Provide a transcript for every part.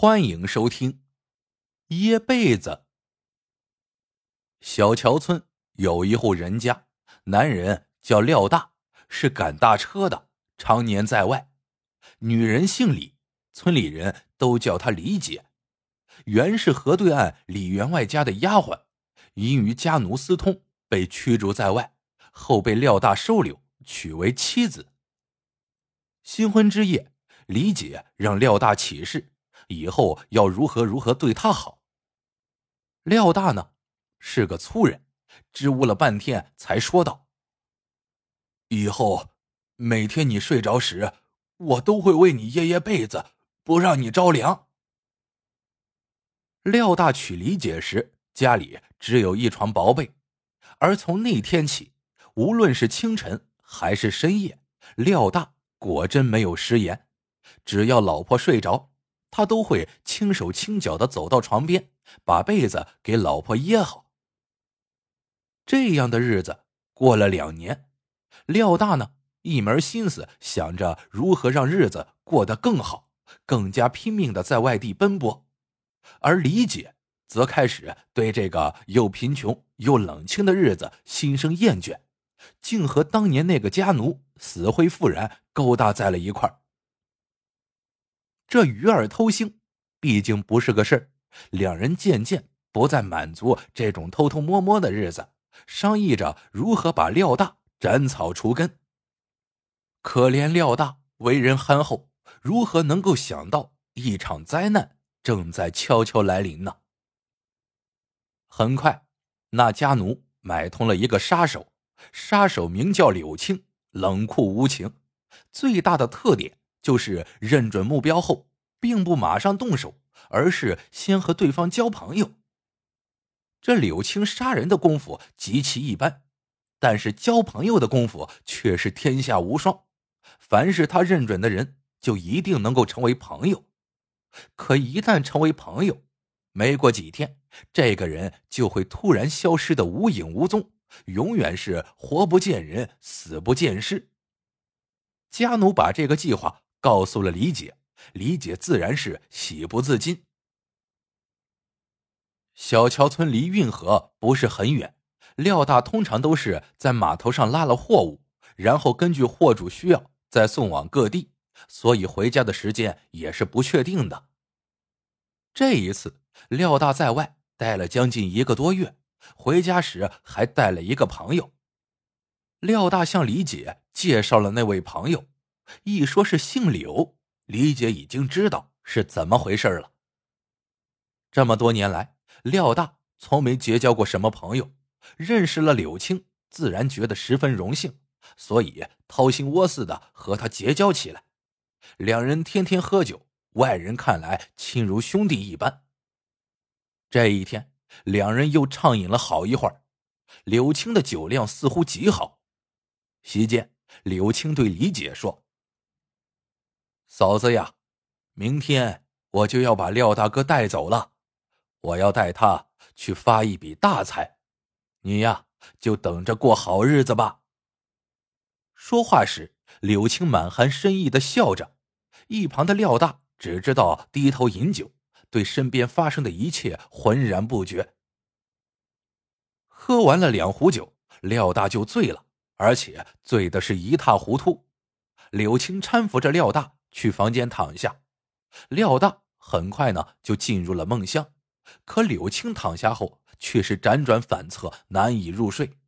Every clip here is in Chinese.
欢迎收听《掖被子》。小桥村有一户人家，男人叫廖大，是赶大车的，常年在外；女人姓李，村里人都叫她李姐。原是河对岸李员外家的丫鬟，因与家奴私通，被驱逐在外，后被廖大收留，娶为妻子。新婚之夜，李姐让廖大起誓，以后要如何如何对她好。廖大呢，是个粗人，支吾了半天，才说道：“以后每天你睡着时，我都会为你掖掖被子，不让你着凉。”廖大娶李姐时，家里只有一床薄被，而从那天起，无论是清晨还是深夜，廖大。果真没有食言，只要老婆睡着，他都会轻手轻脚的走到床边，把被子给老婆掖好。这样的日子过了两年，廖大呢一门心思想着如何让日子过得更好，更加拼命的在外地奔波，而李姐则开始对这个又贫穷又冷清的日子心生厌倦。竟和当年那个家奴死灰复燃，勾搭在了一块儿。这鱼儿偷腥，毕竟不是个事儿。两人渐渐不再满足这种偷偷摸摸的日子，商议着如何把廖大斩草除根。可怜廖大为人憨厚，如何能够想到一场灾难正在悄悄来临呢？很快，那家奴买通了一个杀手。杀手名叫柳青，冷酷无情，最大的特点就是认准目标后，并不马上动手，而是先和对方交朋友。这柳青杀人的功夫极其一般，但是交朋友的功夫却是天下无双。凡是他认准的人，就一定能够成为朋友。可一旦成为朋友，没过几天，这个人就会突然消失的无影无踪。永远是活不见人，死不见尸。家奴把这个计划告诉了李姐，李姐自然是喜不自禁。小桥村离运河不是很远，廖大通常都是在码头上拉了货物，然后根据货主需要再送往各地，所以回家的时间也是不确定的。这一次，廖大在外待了将近一个多月。回家时还带了一个朋友。廖大向李姐介绍了那位朋友，一说是姓柳，李姐已经知道是怎么回事了。这么多年来，廖大从没结交过什么朋友，认识了柳青，自然觉得十分荣幸，所以掏心窝似的和他结交起来。两人天天喝酒，外人看来亲如兄弟一般。这一天。两人又畅饮了好一会儿，柳青的酒量似乎极好。席间，柳青对李姐说：“嫂子呀，明天我就要把廖大哥带走了，我要带他去发一笔大财，你呀就等着过好日子吧。”说话时，柳青满含深意的笑着，一旁的廖大只知道低头饮酒。对身边发生的一切浑然不觉。喝完了两壶酒，廖大就醉了，而且醉的是一塌糊涂。柳青搀扶着廖大去房间躺下，廖大很快呢就进入了梦乡。可柳青躺下后却是辗转反侧，难以入睡。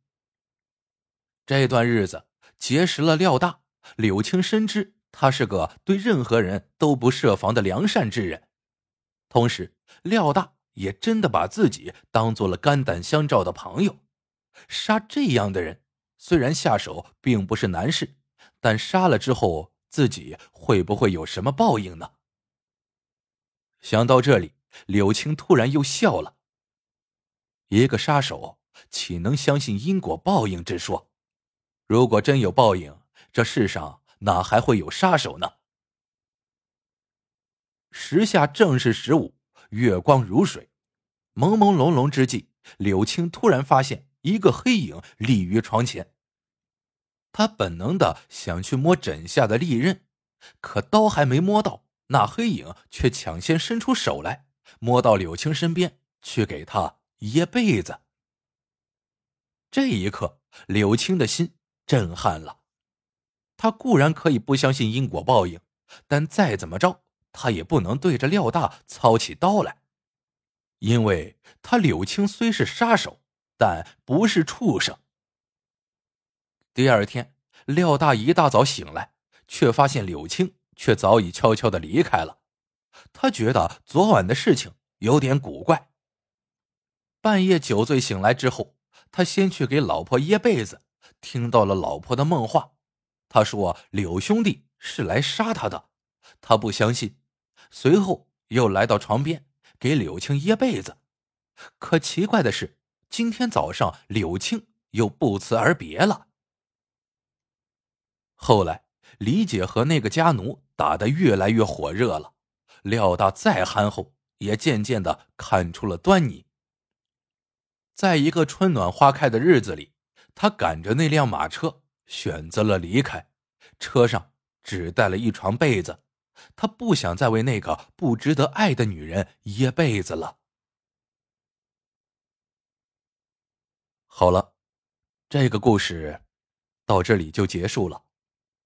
这段日子结识了廖大，柳青深知他是个对任何人都不设防的良善之人。同时，廖大也真的把自己当做了肝胆相照的朋友。杀这样的人，虽然下手并不是难事，但杀了之后，自己会不会有什么报应呢？想到这里，柳青突然又笑了。一个杀手岂能相信因果报应之说？如果真有报应，这世上哪还会有杀手呢？时下正是十五，月光如水，朦朦胧胧之际，柳青突然发现一个黑影立于床前。他本能的想去摸枕下的利刃，可刀还没摸到，那黑影却抢先伸出手来，摸到柳青身边去给他掖被子。这一刻，柳青的心震撼了。他固然可以不相信因果报应，但再怎么着，他也不能对着廖大操起刀来，因为他柳青虽是杀手，但不是畜生。第二天，廖大一大早醒来，却发现柳青却早已悄悄的离开了。他觉得昨晚的事情有点古怪。半夜酒醉醒来之后，他先去给老婆掖被子，听到了老婆的梦话。他说柳兄弟是来杀他的，他不相信。随后又来到床边给柳青掖被子，可奇怪的是，今天早上柳青又不辞而别了。后来，李姐和那个家奴打得越来越火热了。廖大再憨厚，也渐渐的看出了端倪。在一个春暖花开的日子里，他赶着那辆马车，选择了离开。车上只带了一床被子，他不想再为那个不值得爱的女人掖被子了。好了，这个故事到这里就结束了。